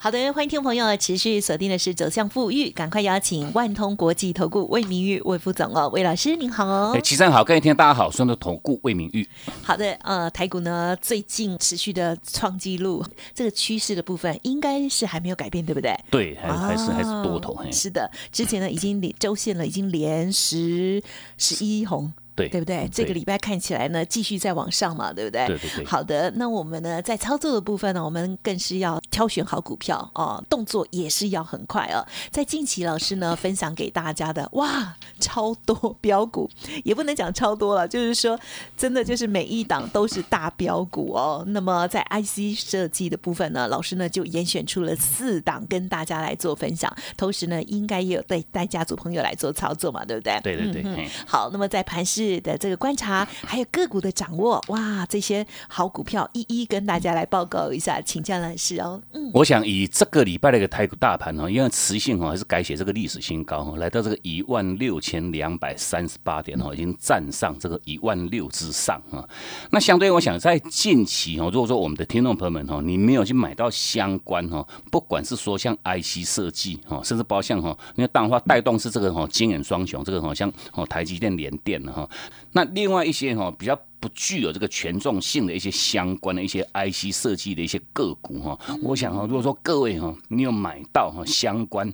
好的，欢迎听众朋友持续锁定的是走向富裕，赶快邀请万通国际投顾魏明玉魏副总哦，魏老师您好哦。齐生好，各位听大家好，顺的投顾魏明玉。好的，呃，台股呢最近持续的创纪录，这个趋势的部分应该是还没有改变，对不对？对，还还是还是多头。是的，之前呢已经连周线了，已经连十十一红。对，对不对？这个礼拜看起来呢，继续在往上嘛，对不对？对对对。好的，那我们呢，在操作的部分呢，我们更是要挑选好股票哦，动作也是要很快哦。在近期，老师呢分享给大家的，哇，超多标股，也不能讲超多了，就是说，真的就是每一档都是大标股哦。那么在 IC 设计的部分呢，老师呢就严选出了四档跟大家来做分享，同时呢，应该也有带带家族朋友来做操作嘛，对不对？对对对。好，那么在盘市。是的这个观察，还有个股的掌握，哇，这些好股票一一跟大家来报告一下，请教老师哦。嗯，我想以这个礼拜的一个台股大盘哈，因为磁性哈还是改写这个历史新高哈，来到这个一万六千两百三十八点哈，已经站上这个一万六之上啊。那相对我想在近期哈，如果说我们的听众朋友们哈，你没有去买到相关哈，不管是说像 IC 设计哈，甚至包括像哈，因为淡化带动是这个哈，金眼双雄这个哈，像哦台积电、联电的哈。那另外一些哈比较不具有这个权重性的一些相关的一些 IC 设计的一些个股哈，我想哈，如果说各位哈，你有买到哈相关。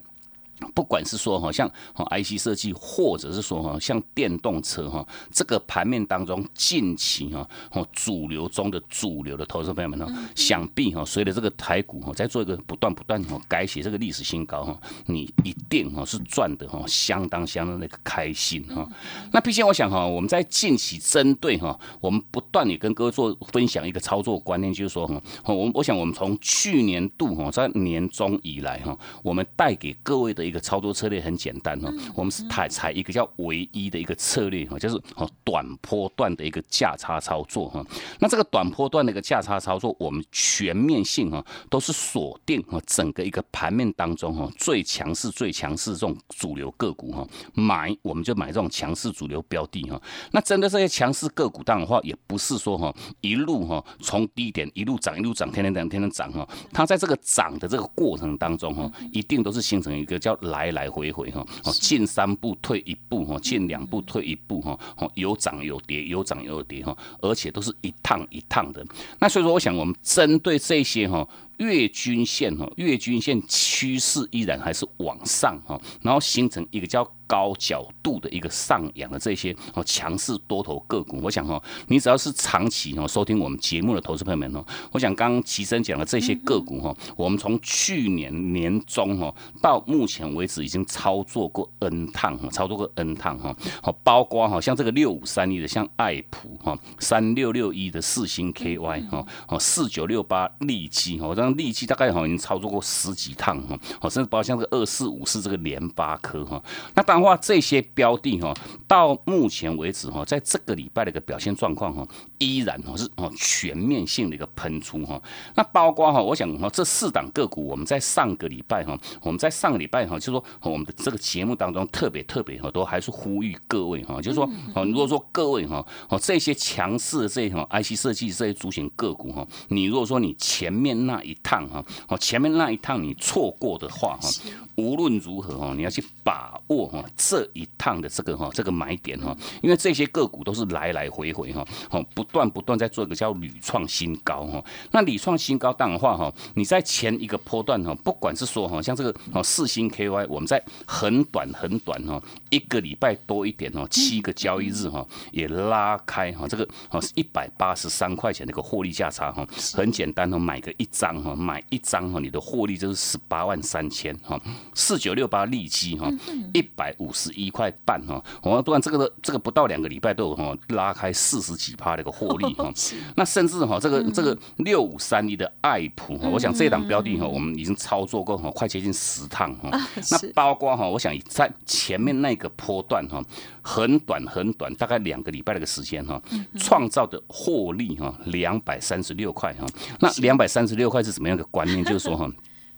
不管是说哈像 IC 设计，或者是说哈像电动车哈，这个盘面当中近期哈哦主流中的主流的投资朋友们哈，想必哈随着这个台股哈在做一个不断不断哈改写这个历史新高哈，你一定哈是赚的哈相当相当那个开心哈。那毕竟我想哈，我们在近期针对哈，我们不断也跟各位做分享一个操作观念，就是说哈，我我想我们从去年度哈在年中以来哈，我们带给各位的。一个操作策略很简单哈，我们是采采一个叫唯一的一个策略哈，就是哦短波段的一个价差操作哈。那这个短波段的一个价差操作，我们全面性哈都是锁定哈整个一个盘面当中哈最强势最强势这种主流个股哈，买我们就买这种强势主流标的哈。那针对这些强势个股，当然话也不是说哈一路哈从低点一路涨一路涨，天天涨天天涨哈。它在这个涨的这个过程当中哈，一定都是形成一个叫来来回回哈，哦，进三步退一步哈，进两步退一步哈，哦，有涨有跌，有涨有跌哈，而且都是一趟一趟的。那所以说，我想我们针对这些哈。月均线哈，月均线趋势依然还是往上哈，然后形成一个叫高角度的一个上扬的这些哦强势多头个股，我想哈，你只要是长期哦收听我们节目的投资朋友们哦，我想刚刚齐生讲的这些个股哈，我们从去年年中哈到目前为止已经操作过 N 趟哈，操作过 N 趟哈，好包括哈像这个六五三一的像爱普哈，三六六一的四星 KY 哈，哦四九六八利基哈。利基大概哈已经操作过十几趟哈，好甚至包括像这个二四五四这个联发科哈，那当然话这些标的哈，到目前为止哈，在这个礼拜的一个表现状况哈，依然哈是哦全面性的一个喷出哈。那包括哈，我想哈这四档个股，我们在上个礼拜哈，我们在上个礼拜哈，就说我们的这个节目当中特别特别哈，都还是呼吁各位哈，就是说哦，如果说各位哈哦这些强势的这些 IC 设计这些主选个股哈，你如果说你前面那一趟哈，哦，前面那一趟你错过的话哈，无论如何哈，你要去把握哈这一趟的这个哈这个买点哈，因为这些个股都是来来回回哈，哦，不断不断在做一个叫屡创新高哈。那屡创新高当然话哈，你在前一个波段哈，不管是说哈像这个哦四星 KY，我们在很短很短哈一个礼拜多一点哦，七个交易日哈也拉开哈这个哦一百八十三块钱的一个获利价差哈，很简单哦，买个一张哈。买一张哈，你的获利就是十八万三千哈，四九六八利基哈，一百五十一块半哈，我们不然这个这个不到两个礼拜都有哈拉开四十几趴的一个获利哈，那甚至哈这个这个六五三一的爱普哈，我想这档标的哈，我们已经操作过哈，快接近十趟哈，那包括哈，我想在前面那个波段哈，很短很短，大概两个礼拜的一个时间哈，创造的获利哈，两百三十六块哈，那两百三十六块是怎么样的观念？就是说哈。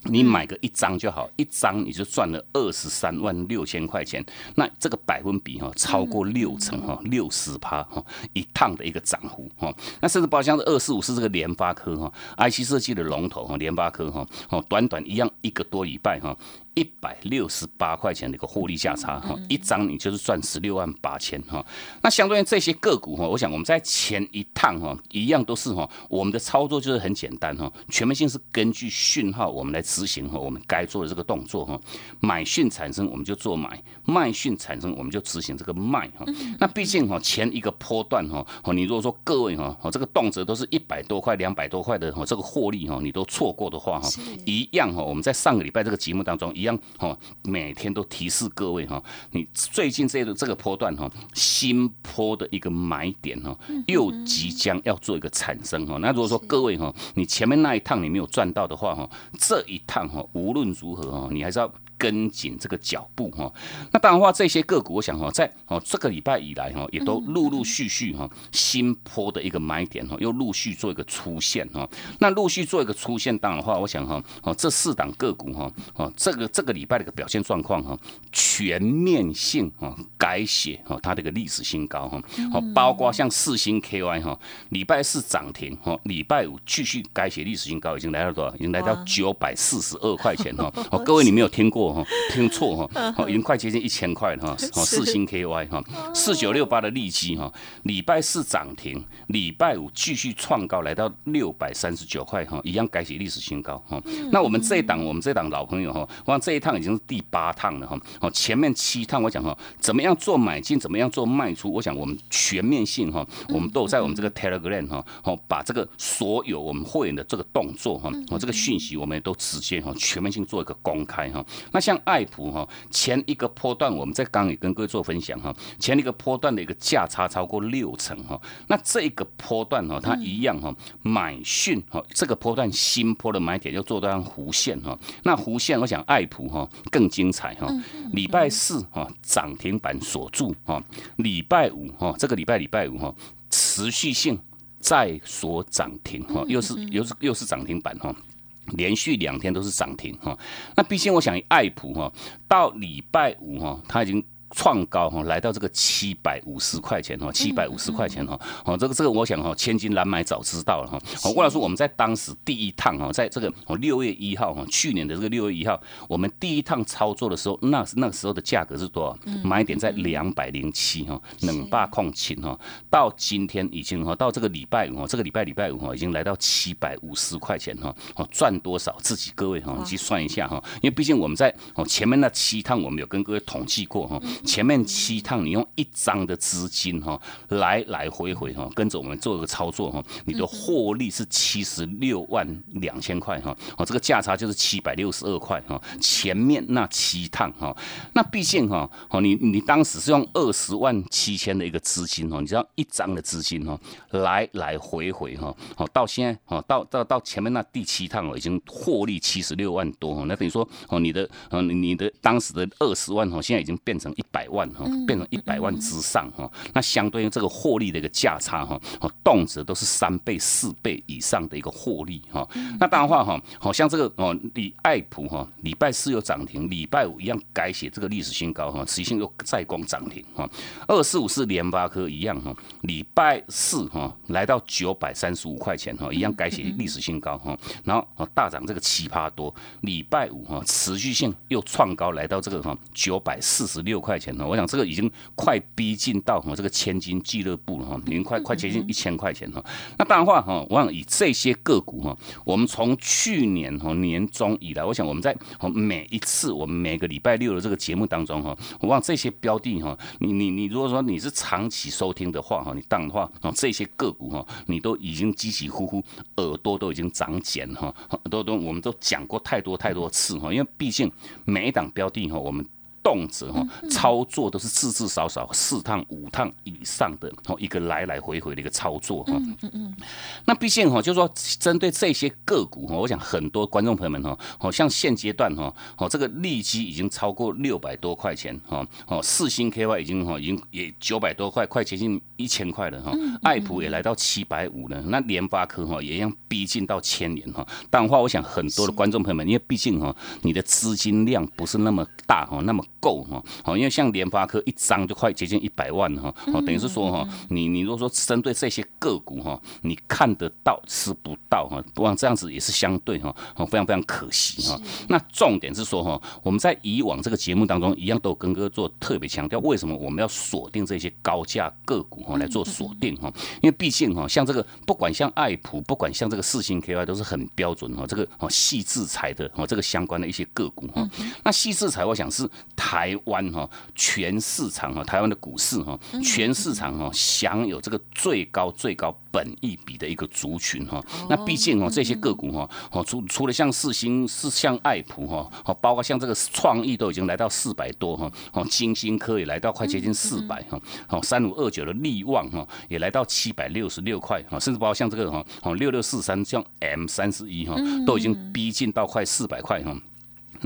你买个一张就好，一张你就赚了二十三万六千块钱，那这个百分比哈超过六成哈，六十趴哈，一趟的一个涨幅哈，那甚至包括像是二四五是这个联发科哈，IC 设计的龙头哈，联发科哈，哦短短一样一个多礼拜哈。一百六十八块钱的一个获利价差哈，一张你就是赚十六万八千哈。那相对于这些个股哈，我想我们在前一趟哈，一样都是哈，我们的操作就是很简单哈，全面性是根据讯号我们来执行哈，我们该做的这个动作哈，买讯产生我们就做买，卖讯产生我们就执行这个卖哈。那毕竟哈前一个波段哈，你如果说各位哈，这个动辄都是一百多块、两百多块的哈，这个获利哈，你都错过的话哈，一样哈，我们在上个礼拜这个节目当中一。样哈，每天都提示各位哈，你最近这个这个波段哈，新坡的一个买点哈，又即将要做一个产生哈。那如果说各位哈，你前面那一趟你没有赚到的话哈，这一趟哈，无论如何哈，你还是要。跟紧这个脚步哈，那当然话这些个股，我想哈，在哦这个礼拜以来哈，也都陆陆续续哈新坡的一个买点哈，又陆续做一个出现哈。那陆续做一个出现，当然话，我想哈，哦这四档个股哈，哦这个这个礼拜的一个表现状况哈，全面性哈改写哈它的一个历史新高哈，哦包括像四星 KY 哈，礼拜四涨停哈，礼拜五继续改写历史新高，已经来到多少？已经来到九百四十二块钱哈。哦 各位你没有听过？听错哈，好，已经快接近一千块了哈。好，四星 KY 哈，四九六八的利基哈，礼拜四涨停，礼拜五继续创高，来到六百三十九块哈，一样改写历史新高哈。那我们这一档，我们这档老朋友哈，我想这一趟已经是第八趟了哈。好，前面七趟我讲哈，怎么样做买进，怎么样做卖出，我想我们全面性哈，我们都有在我们这个 Telegram 哈，好，把这个所有我们会员的这个动作哈，我这个讯息我们都直接哈，全面性做一个公开哈。那像爱普哈，前一个波段我们在刚也跟各位做分享哈，前一个波段的一个价差超过六成哈，那这一个波段哈，它一样哈，买讯哈，这个波段新波的买点就做到弧线哈，那弧线我想爱普哈更精彩哈，礼拜四哈涨停板锁住哈，礼拜五哈这个礼拜礼拜五哈持续性再锁涨停哈，又是又是又是涨停板哈。连续两天都是涨停哈，那毕竟我想爱普哈，到礼拜五哈，它已经。创高哈，来到这个七百五十块钱哈，七百五十块钱哈，哦，这个这个我想哈，千金难买早知道了哈。我郭老师，我们在当时第一趟哈，在这个哦六月一号哈，去年的这个六月一号，我们第一趟操作的时候，那那个时候的价格是多少？买点在两百零七哈，冷霸控情哈，到今天已经哈，到这个礼拜五，这个礼拜礼拜五哈，已经来到七百五十块钱哈，哦赚多少？自己各位哈，你去算一下哈，因为毕竟我们在哦前面那七趟，我们有跟各位统计过哈。前面七趟，你用一张的资金哈，来来回回哈，跟着我们做一个操作哈，你的获利是七十六万两千块哈，哦，这个价差就是七百六十二块哈。前面那七趟哈，那毕竟哈，哦，你你当时是用二十万七千的一个资金哦，你知道一张的资金哈，来来回回哈，哦，到现在哦，到到到前面那第七趟哦，已经获利七十六万多哦，那等于说哦，你的哦你的当时的二十万哦，现在已经变成一。百万哈，变成一百万之上哈，那相对于这个获利的一个价差哈，哦，动辄都是三倍、四倍以上的一个获利哈。那当然话哈，好像这个哦，李爱普哈，礼拜四又涨停，礼拜五一样改写这个历史新高哈，持续性又再攻涨停哈。二四五四联发科一样哈，礼拜四哈来到九百三十五块钱哈，一样改写历史新高哈，然后哦大涨这个奇葩多，礼拜五哈持续性又创高来到这个哈九百四十六块。块钱哈，我想这个已经快逼近到哈这个千金俱乐部了哈，已经快快接近一千块钱哈。那当然话哈，我想以这些个股哈，我们从去年哈年中以来，我想我们在每一次我们每个礼拜六的这个节目当中哈，我望这些标的哈，你你你如果说你是长期收听的话哈，你当的话啊这些个股哈，你都已经起起呼呼耳朵都已经长茧哈，都都我们都讲过太多太多次哈，因为毕竟每一档标的哈，我们。动辄哈操作都是至至少少四趟五趟以上的哦一个来来回回的一个操作哈，嗯嗯嗯。那毕竟哈，就是说针对这些个股哈，我想很多观众朋友们哈，好像现阶段哈，哦这个利基已经超过六百多块钱哈，哦四星 KY 已经哈已经也九百多块，快接近一千块了哈，爱普也来到七百五了，那联发科哈也一样逼近到千年哈。但话我想很多的观众朋友们，因为毕竟哈你的资金量不是那么大哈，那么。够哈，好，因为像联发科一张就快接近一百万哈，哦，等于是说哈，你你如果说针对这些个股哈，你看得到吃不到哈，不然这样子也是相对哈，哦，非常非常可惜哈。那重点是说哈，我们在以往这个节目当中一样都跟哥做特别强调，为什么我们要锁定这些高价个股哈来做锁定哈？因为毕竟哈，像这个不管像爱普，不管像这个四星 KY 都是很标准哈，这个哦细制裁的哦这个相关的一些个股哈。那细制裁我想是台。台湾哈，全市场哈，台湾的股市哈，全市场哈，享有这个最高最高本益比的一个族群哈。那毕竟哦，这些个股哈，哦除除了像四星是像爱普哈，哦包括像这个创意都已经来到四百多哈，哦金星科也来到快接近四百哈，哦三五二九的利旺哈也来到七百六十六块哈，甚至包括像这个哈，哦六六四三像 M 三十一哈，都已经逼近到快四百块哈。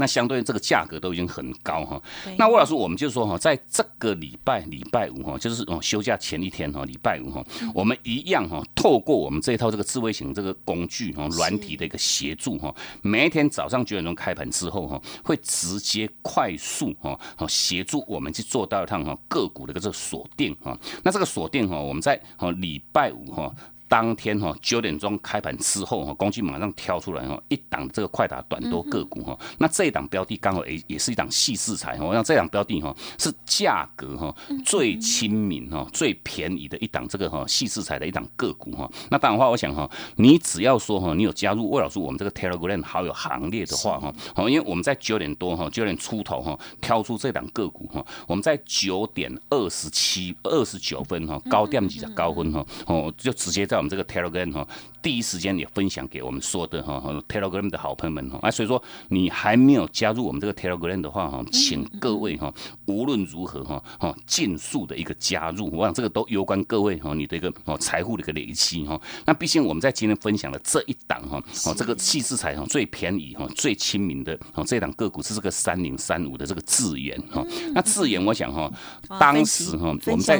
那相对这个价格都已经很高哈。那魏老师，我们就说哈，在这个礼拜礼拜五哈，就是哦休假前一天哈，礼拜五哈，我们一样哈，透过我们这一套这个智慧型这个工具哈，软体的一个协助哈，每一天早上九点钟开盘之后哈，会直接快速哈，好协助我们去做到一趟哈个股的一个这个锁定哈。那这个锁定哈，我们在哦礼拜五哈。当天哈九点钟开盘之后哈，工具马上挑出来哈，一档这个快打短多个股哈，那这一档标的刚好也也是一档细市材哈，我想这档标的哈是价格哈最亲民哈最便宜的一档这个哈细市材的一档个股哈，那当然话我想哈，你只要说哈你有加入魏老师我们这个 Telegram 好友行列的话哈，好，因为我们在九点多哈九点出头哈挑出这档个股哈，我们在九点二十七二十九分哈高点几的高分哈哦就直接在。我们这个 Telegram 哈，第一时间也分享给我们说的哈，Telegram 的好朋友们哈，啊，所以说你还没有加入我们这个 Telegram 的话哈，请各位哈，无论如何哈，哈，尽速的一个加入，我想这个都攸关各位哈，你的一个哦财富的一个累积哈。那毕竟我们在今天分享的这一档哈，哦，这个细资财哈最便宜哈，最亲民的哦，这档个股是这个三零三五的这个智源哈。那智源我想哈，当时哈我们在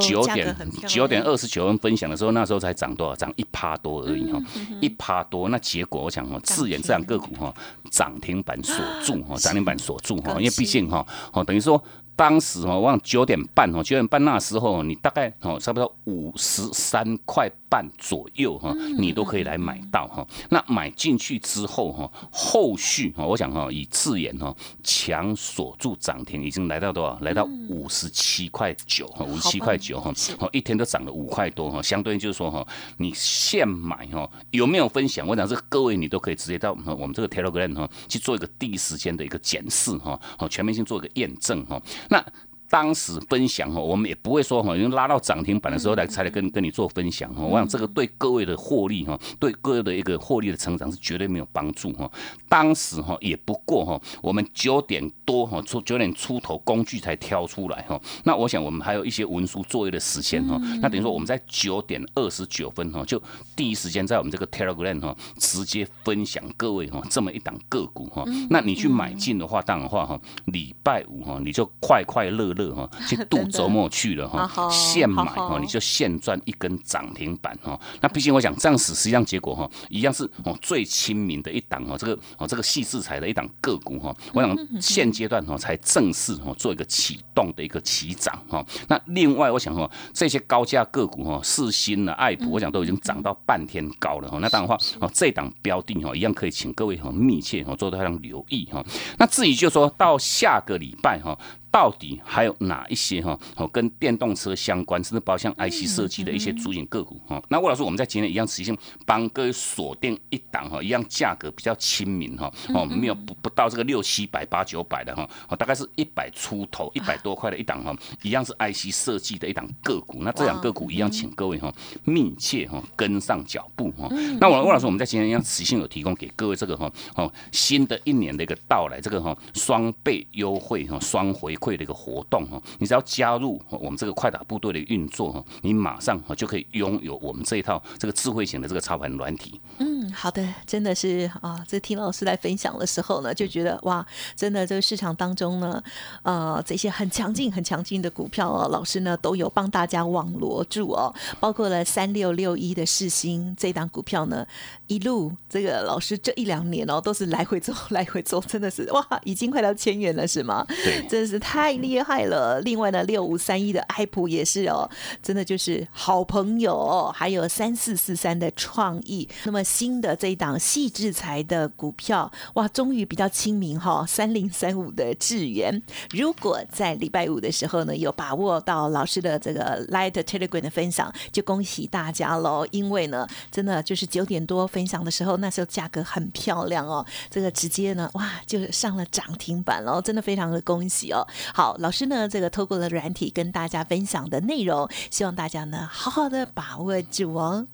九点九点二十九分分享的时候，那时候才。涨多少？涨一趴多而已哈，一趴多。那结果我想哈，自然这样个股哈，涨停板锁住哈，涨停板锁住哈，因为毕竟哈，哦等于说。当时哦，我九点半哦，九点半那时候，你大概哦，差不多五十三块半左右哈，你都可以来买到哈。那买进去之后哈，后续哈，我想哈，以自研哈强锁住涨停，已经来到多少？来到五十七块九哈，五十七块九哈，哦，一天都涨了五块多哈。相对应就是说哈，你现买哈，有没有分享？我想这各位你都可以直接到我们这个 Telegram 哈去做一个第一时间的一个检视哈，哦，全面性做一个验证哈。那当时分享哈，我们也不会说哈，因为拉到涨停板的时候来才来跟跟你做分享哈。我想这个对各位的获利哈，对各位的一个获利的成长是绝对没有帮助哈。当时哈也不过哈，我们九点多哈出九点出头工具才挑出来哈。那我想我们还有一些文书作业的时间哈。那等于说我们在九点二十九分哈，就第一时间在我们这个 Telegram 哈直接分享各位哈这么一档个股哈。那你去买进的话，当然话哈，礼拜五哈你就快快乐。乐哈，去度周末去了哈，现买哈，你就现赚一根涨停板哈。那毕竟我想这样子，实际上结果哈，一样是哦最亲民的一档哦，这个哦这个细制裁的一档个股哈。我想现阶段哈才正式哈做一个启动的一个起涨哈。那另外我想哈，这些高价个股哈，四新的爱普，我想都已经涨到半天高了哈。那当然话哦，这档标的哈，一样可以请各位很密切哈做到非常留意哈。那至于就说到下个礼拜哈。到底还有哪一些哈哦跟电动车相关，甚至包括像 IC 设计的一些主引个股哈？那魏老师，我们在今天一样持续帮各位锁定一档哈，一样价格比较亲民哈哦，没有不不到这个六七百八九百的哈哦，大概是一百出头一百多块的一档哈，一样是 IC 设计的一档个股。那这两个股一样，请各位哈密切哈跟上脚步哈。那我魏老师，我们在今天一样持续有提供给各位这个哈哦新的一年的一个到来，这个哈双倍优惠哈双回。馈的一个活动哈，你只要加入我们这个快打部队的运作哈，你马上就可以拥有我们这一套这个智慧型的这个操盘软体。嗯，好的，真的是啊，这听老师来分享的时候呢，就觉得哇，真的这个市场当中呢，呃，这些很强劲、很强劲的股票哦，老师呢都有帮大家网罗住哦，包括了三六六一的世星这档股票呢，一路这个老师这一两年哦，都是来回做、来回做，真的是哇，已经快到千元了，是吗？对，真的是。太太厉害了！另外呢，六五三一的爱普也是哦，真的就是好朋友。还有三四四三的创意，那么新的这一档细制裁的股票，哇，终于比较亲民哈。三零三五的智源，如果在礼拜五的时候呢，有把握到老师的这个 Light Telegram 的分享，就恭喜大家喽！因为呢，真的就是九点多分享的时候，那时候价格很漂亮哦，这个直接呢，哇，就上了涨停板喽，真的非常的恭喜哦。好，老师呢，这个透过了软体跟大家分享的内容，希望大家呢好好的把握住哦。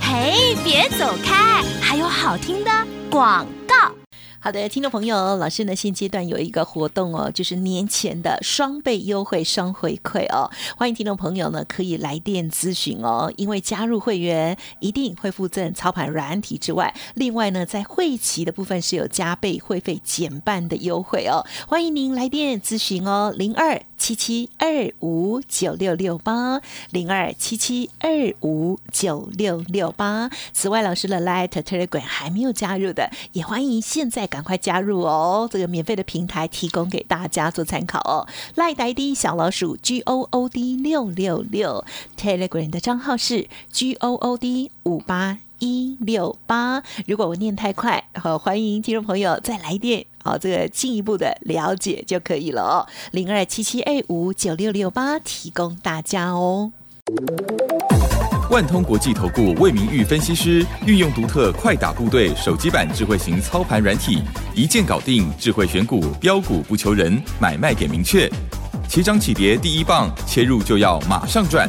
嘿，别走开，还有好听的广。好的，听众朋友，老师呢现阶段有一个活动哦，就是年前的双倍优惠、双回馈哦，欢迎听众朋友呢可以来电咨询哦。因为加入会员一定会附赠操盘软体之外，另外呢在会期的部分是有加倍会费减半的优惠哦。欢迎您来电咨询哦，零二七七二五九六六八零二七七二五九六六八。此外，老师的 Light Telegram 还没有加入的，也欢迎现在。赶快加入哦！这个免费的平台提供给大家做参考哦。赖呆的小老鼠 G O O D 六六六，Telegram 的账号是 G O O D 五八一六八。如果我念太快，好，欢迎听众朋友再来电，好，这个进一步的了解就可以了哦。零二七七二五九六六八，提供大家哦。万通国际投顾魏明玉分析师运用独特快打部队手机版智慧型操盘软体，一键搞定智慧选股标股不求人，买卖给明确，起涨起跌第一棒，切入就要马上赚。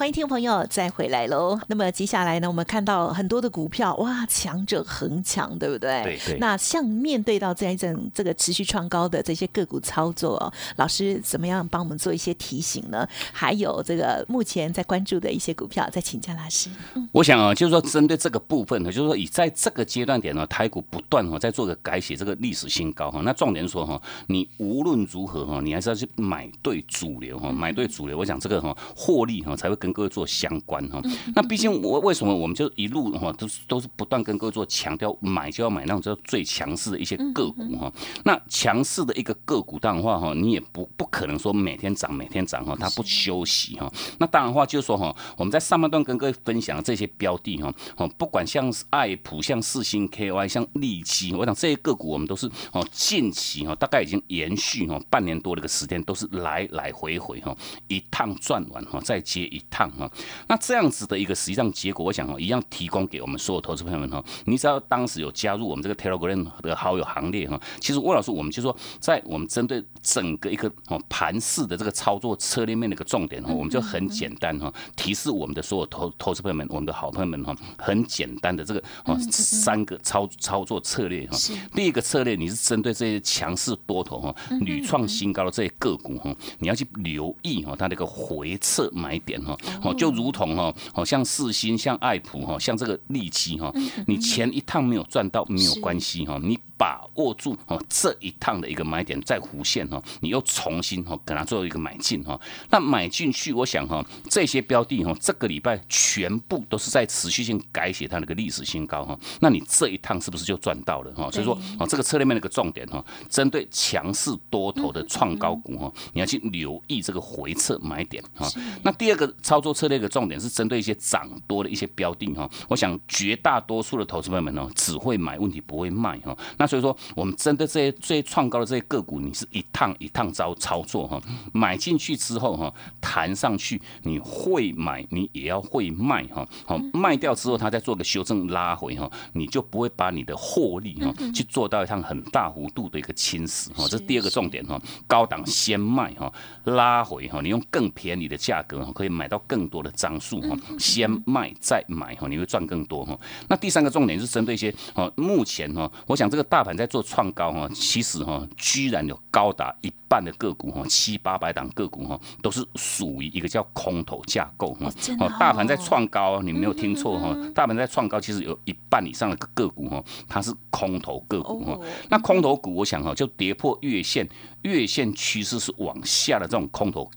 欢迎听众朋友再回来喽。那么接下来呢，我们看到很多的股票，哇，强者恒强，对不对？对对。那像面对到这一阵这个持续创高的这些个股操作，老师怎么样帮我们做一些提醒呢？还有这个目前在关注的一些股票，再请教老师。我想啊，就是说针对这个部分呢，就是说以在这个阶段点呢，台股不断哈在做个改写这个历史新高哈。那重点说哈，你无论如何哈，你还是要去买对主流哈，买对主流。我想这个哈获利哈才会更。跟各位做相关哈，那毕竟我为什么我们就一路哈都是都是不断跟各位做强调买就要买那种叫最强势的一些个股哈。那强势的一个个股当然话哈，你也不不可能说每天涨每天涨哈，它不休息哈。那当然话就是说哈，我们在上半段跟各位分享这些标的哈，哦不管像爱普、像四星 KY、像利基，我想这些个股我们都是哦近期哈大概已经延续哈半年多的一个时间，都是来来回回哈一趟转完哈再接一趟。趟哈，那这样子的一个实际上结果，我想哦，一样提供给我们所有投资朋友们哈。你只要当时有加入我们这个 Telegram 的好友行列哈，其实魏老师我们就说，在我们针对整个一个哦盘式的这个操作策略面的一个重点哈，我们就很简单哈，提示我们的所有投投资朋友们，我们的好朋友们哈，很简单的这个哦三个操操作策略哈。第一个策略，你是针对这些强势多头哈，屡创新高的这些个股哈，你要去留意哈它的一个回撤买点哈。哦，就如同哦，好像四星、像爱普哈、像这个利基哈，你钱一趟没有赚到没有关系哈，你把握住哦这一趟的一个买点在弧线哈，你又重新哈给它做一个买进哈。那买进去，我想哈这些标的哈这个礼拜全部都是在持续性改写它那个历史新高哈。那你这一趟是不是就赚到了哈？所以说哦这个策略面的一个重点哈，针对强势多头的创高股哈，你要去留意这个回撤买点哈。那第二个操作策略的重点是针对一些涨多的一些标的哈。我想绝大多数的投资朋友们呢只会买，问题不会卖哈。那所以说，我们针对这些最创高的这些个股，你是一趟一趟操操作哈，买进去之后哈，弹上去你会买，你也要会卖哈。好，卖掉之后，它再做个修正拉回哈，你就不会把你的获利哈去做到一趟很大幅度的一个侵蚀哈。这是第二个重点哈，高档先卖哈，拉回哈，你用更便宜的价格可以买到更多的张数哈，先卖再买哈，你会赚更多哈。那第三个重点是针对一些哦，目前哈，我想这个大盘在做创高哈，其实哈，居然有高达一半的个股哈，七八百档个股哈，都是属于一个叫空头架构哈。哦，大盘在创高，你没有听错哈，大盘在创高，其实有一半以上的个股哈，它是空头个股哈。那空头股，我想哈，就跌破月线，月线趋势是往下的这种空头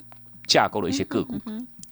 架构的一些个股。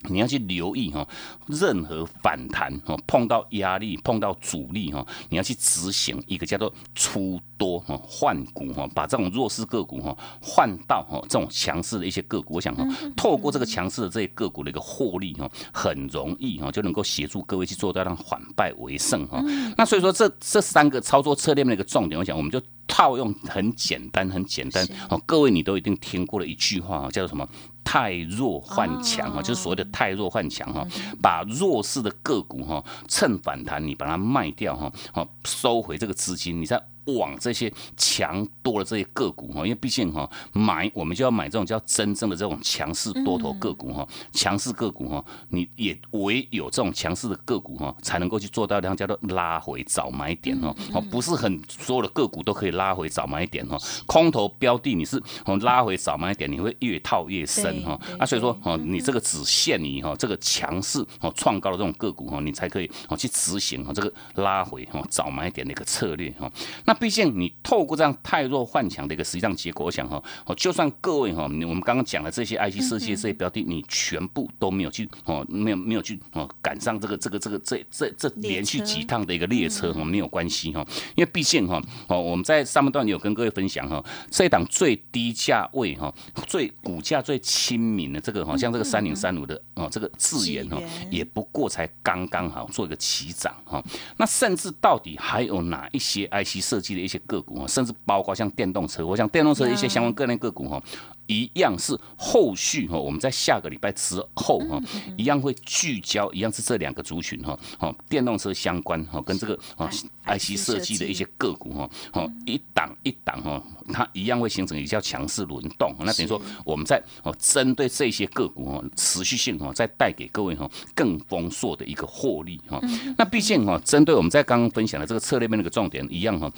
你要去留意哈，任何反弹哈，碰到压力、碰到阻力哈，你要去执行一个叫做出多哈换股哈，把这种弱势个股哈换到哈这种强势的一些个股。我想哈，透过这个强势的这些个股的一个获利哈，很容易哈就能够协助各位去做到让反败为胜哈。那所以说这这三个操作策略的一个重点，我想我们就套用很简单、很简单哦。各位你都一定听过的一句话叫做什么？太弱换强哈，就是所谓的太弱换强哈，把弱势的个股哈，趁反弹你把它卖掉哈，好收回这个资金，你再。往这些强多的这些个股哈，因为毕竟哈买我们就要买这种叫真正的这种强势多头个股哈，强势个股哈，你也唯有这种强势的个股哈，才能够去做到这样叫做拉回早买点哈，哦不是很所有的个股都可以拉回早买点哈，空头标的你是哦拉回早买点，你会越套越深哈，啊所以说哦你这个只限于哈这个强势哦创高的这种个股哈，你才可以哦去执行哈这个拉回哈早买点的一个策略哈，那。毕竟你透过这样太弱换强的一个实际上结果，我想哈，哦，就算各位哈，我们刚刚讲的这些 IC 设计这些标的，你全部都没有去哦，没有没有去哦赶上这个这个这个这这这连续几趟的一个列车哈，没有关系哈，因为毕竟哈，哦，我们在上半段有跟各位分享哈，这一档最低价位哈，最股价最亲民的这个哈，像这个三零三五的哦，这个字眼哈，也不过才刚刚好做一个起涨哈，那甚至到底还有哪一些 IC 设计？的一些个股啊，甚至包括像电动车，我想电动车的一些相关概念个股哈。一样是后续哈，我们在下个礼拜之后哈，一样会聚焦，一样是这两个族群哈，哦，电动车相关哈，跟这个啊 IC 设计的一些个股哈，哦，一档一档哈，它一样会形成比较强势轮动。那等于说我们在哦针对这些个股哈，持续性哈，再带给各位哈更丰硕的一个获利哈。那毕竟哈，针对我们在刚刚分享的这个策略面那个重点一样哈，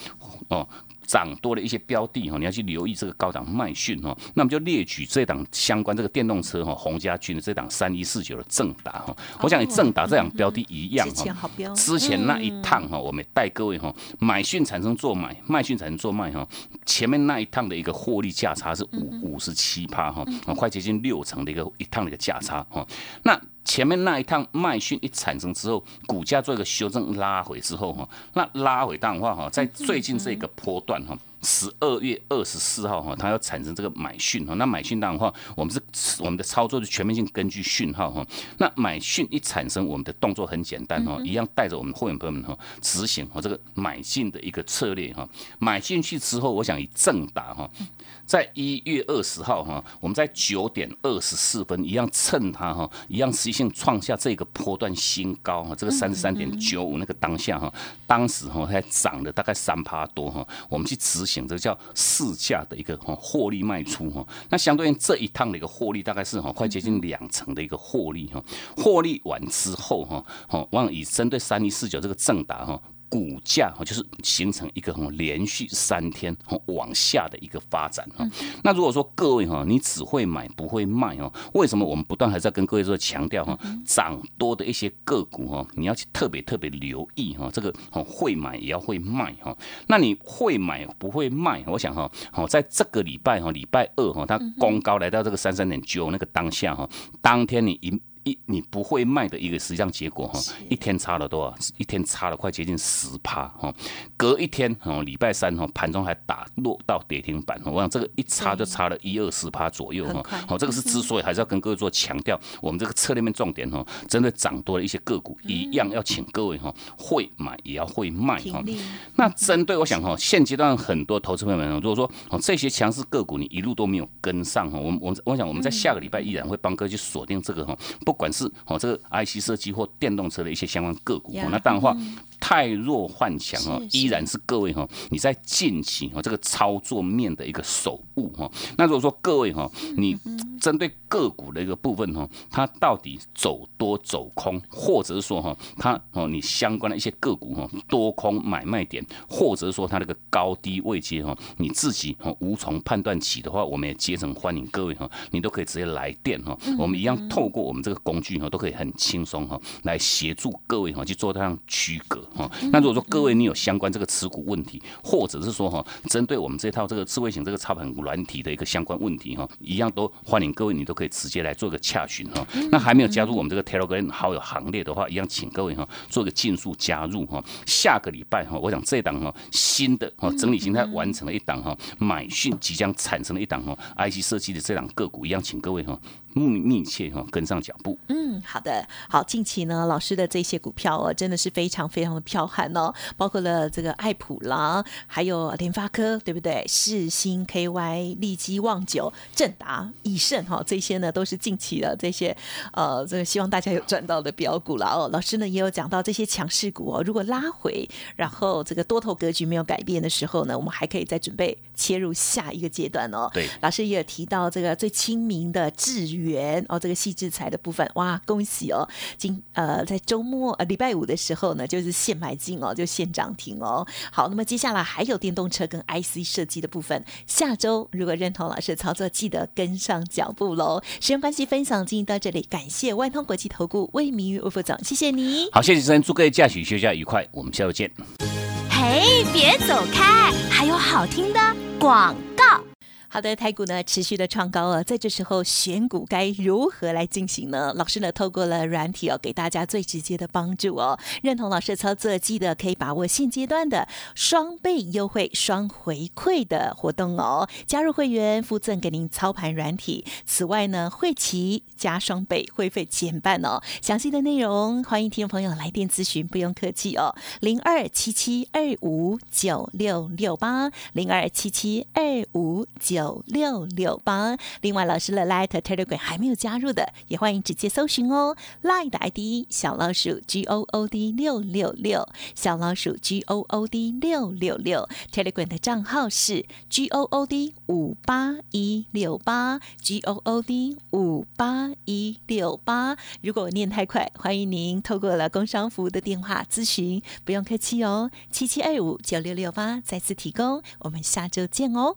哦。涨多的一些标的哈，你要去留意这个高档卖讯哈。那么就列举这档相关这个电动车哈，洪家军的这档三一四九的正达哈。我想你正达这档标的一样哈，之前那一趟哈，我们带各位哈，买讯产生做买，卖讯产生做卖哈。前面那一趟的一个获利价差是五五十七趴哈，快接近六成的一个一趟的一个价差哈。那前面那一趟卖讯一产生之后，股价做一个修正拉回之后哈，那拉回当的话哈，在最近这个波段哈。十二月二十四号哈，它要产生这个买讯哈，那买讯当的话，我们是我们的操作是全面性根据讯号哈。那买讯一产生，我们的动作很简单哈，一样带着我们会员朋友们哈执行哈这个买进的一个策略哈。买进去之后，我想以正打哈，在一月二十号哈，我们在九点二十四分一样趁它哈，一样实现创下这个波段新高哈，这个三十三点九五那个当下哈，当时哈它涨了大概三趴多哈，我们去执行。选择叫市价的一个哈获利卖出哈，那相对于这一趟的一个获利大概是哈快接近两成的一个获利哈，获利完之后哈，好往以针对三一四九这个正达哈。股价哈就是形成一个哈连续三天哈往下的一个发展哈。那如果说各位哈你只会买不会卖哦，为什么我们不断还在跟各位说强调哈涨多的一些个股哈你要去特别特别留意哈这个会买也要会卖哈。那你会买不会卖？我想哈好在这个礼拜哈礼拜二哈它攻高来到这个三三点九那个当下哈当天你一。一你不会卖的一个实际上结果哈，一天差了多少？一天差了快接近十趴哈。隔一天哦，礼拜三哈，盘中还打落到跌停板。我想这个一差就差了一二十趴左右哈。好，这个是之所以还是要跟各位做强调，我们这个策略面重点哈，针对涨多的一些个股，一样要请各位哈，会买也要会卖哈。那针对我想哈，现阶段很多投资朋友们，如果说哦这些强势个股你一路都没有跟上哈，我我我想我们在下个礼拜依然会帮哥去锁定这个哈不。不管是哦这个 IC 设计或电动车的一些相关个股，那当然话太弱幻想哦，依然是各位哈你在近期哦这个操作面的一个手误哈。那如果说各位哈你针对个股的一个部分哈，它到底走多走空，或者是说哈它哦你相关的一些个股哈多空买卖点，或者是说它那个高低位阶哈你自己哈无从判断起的话，我们也竭诚欢迎各位哈，你都可以直接来电哈，我们一样透过我们这个。工具哈都可以很轻松哈来协助各位哈去做这样区隔哈。那如果说各位你有相关这个持股问题，或者是说哈针对我们这套这个智慧型这个操盘软体的一个相关问题哈，一样都欢迎各位你都可以直接来做个洽询哈。那还没有加入我们这个 Telegram 好友行列的话，一样请各位哈做个尽速加入哈。下个礼拜哈，我想这档哈新的哈整理形态完成了一档哈买讯即将产生的一档哈 IC 设计的这档个股，一样请各位哈。密密切哈跟上脚步。嗯，好的，好，近期呢，老师的这些股票哦，真的是非常非常的彪悍哦，包括了这个爱普啦，还有联发科，对不对？世新 KY、利基旺九、正达、以盛哈，这些呢都是近期的这些呃，这个希望大家有赚到的标股了哦。老师呢也有讲到这些强势股哦，如果拉回，然后这个多头格局没有改变的时候呢，我们还可以再准备切入下一个阶段哦。对，老师也有提到这个最亲民的智源。元哦，这个细制材的部分哇，恭喜哦！今呃，在周末呃礼拜五的时候呢，就是现买进哦，就现涨停哦。好，那么接下来还有电动车跟 IC 设计的部分，下周如果认同老师的操作，记得跟上脚步喽。时间关系，分享进行到这里，感谢万通国际投顾魏明玉魏副总，谢谢你。好，谢谢主持人，祝各位假期休假愉快，我们下周见。嘿，别走开，还有好听的广告。好的，台股呢持续的创高了，在这时候选股该如何来进行呢？老师呢透过了软体哦，给大家最直接的帮助哦。认同老师的操作，记得可以把握现阶段的双倍优惠、双回馈的活动哦。加入会员附赠给您操盘软体，此外呢会期加双倍，会费减半哦。详细的内容欢迎听众朋友来电咨询，不用客气哦。零二七七二五九六六八零二七七二五九。九六六八，另外老师的 Light Telegram 还没有加入的，也欢迎直接搜寻哦。Light 的 ID 小老鼠 G O O D 六六六，小老鼠 G O O D 六六六，Telegram 的账号是 G O O D 五八一六八，G O O D 五八一六八。如果念太快，欢迎您透过了工商服务的电话咨询，不用客气哦。七七二五九六六八再次提供，我们下周见哦。